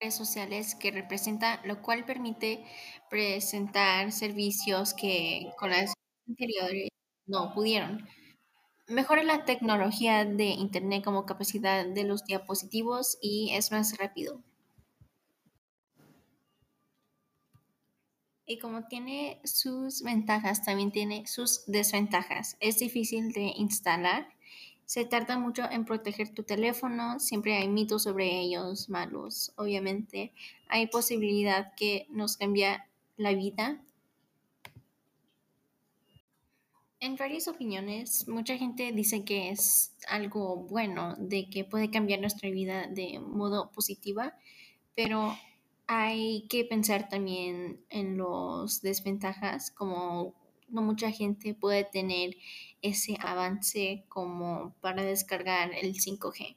redes sociales que representa, lo cual permite presentar servicios que con las anteriores no pudieron. Mejora la tecnología de Internet como capacidad de los diapositivos y es más rápido. Y como tiene sus ventajas, también tiene sus desventajas. Es difícil de instalar, se tarda mucho en proteger tu teléfono, siempre hay mitos sobre ellos malos, obviamente. Hay posibilidad que nos cambia la vida. En varias opiniones, mucha gente dice que es algo bueno, de que puede cambiar nuestra vida de modo positiva, pero hay que pensar también en los desventajas, como no mucha gente puede tener ese avance como para descargar el 5G.